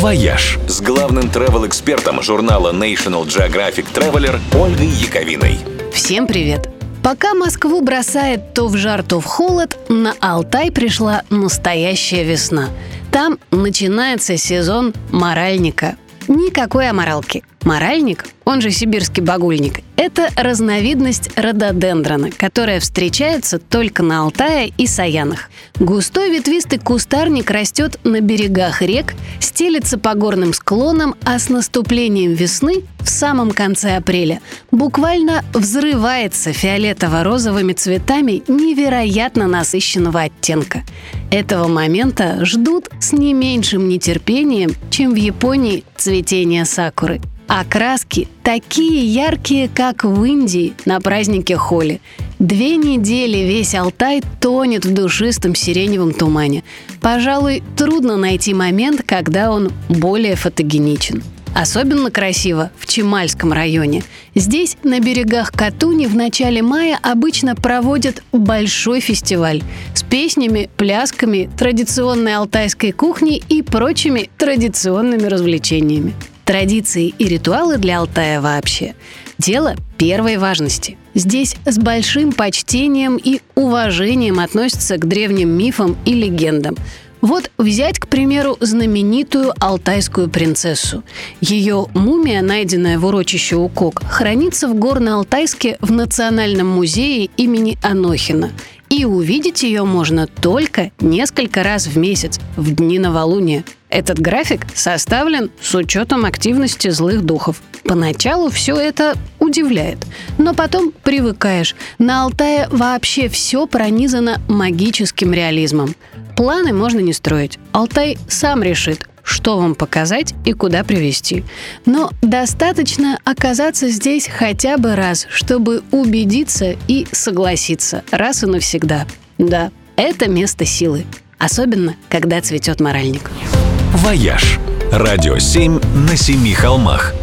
«Вояж» с главным travel-экспертом журнала National Geographic Traveler Ольгой Яковиной. Всем привет! Пока Москву бросает то в жар, то в холод, на Алтай пришла настоящая весна. Там начинается сезон маральника. Никакой аморалки. Маральник, он же сибирский багульник, это разновидность рододендрона, которая встречается только на Алтае и Саянах. Густой ветвистый кустарник растет на берегах рек, стелется по горным склонам, а с наступлением весны, в самом конце апреля, буквально взрывается фиолетово-розовыми цветами невероятно насыщенного оттенка. Этого момента ждут с не меньшим нетерпением, чем в Японии цветение сакуры – а краски такие яркие, как в Индии на празднике Холи. Две недели весь Алтай тонет в душистом сиреневом тумане. Пожалуй, трудно найти момент, когда он более фотогеничен. Особенно красиво в Чемальском районе. Здесь, на берегах Катуни, в начале мая обычно проводят большой фестиваль с песнями, плясками, традиционной алтайской кухней и прочими традиционными развлечениями. Традиции и ритуалы для Алтая вообще – дело первой важности. Здесь с большим почтением и уважением относятся к древним мифам и легендам. Вот взять, к примеру, знаменитую алтайскую принцессу. Ее мумия, найденная в урочище Укок, хранится в Горно-Алтайске в Национальном музее имени Анохина. И увидеть ее можно только несколько раз в месяц, в дни новолуния. Этот график составлен с учетом активности злых духов. Поначалу все это удивляет, но потом привыкаешь. На Алтае вообще все пронизано магическим реализмом. Планы можно не строить. Алтай сам решит, что вам показать и куда привести. Но достаточно оказаться здесь хотя бы раз, чтобы убедиться и согласиться раз и навсегда. Да, это место силы. Особенно, когда цветет маральник. «Вояж» – радио 7 на семи холмах –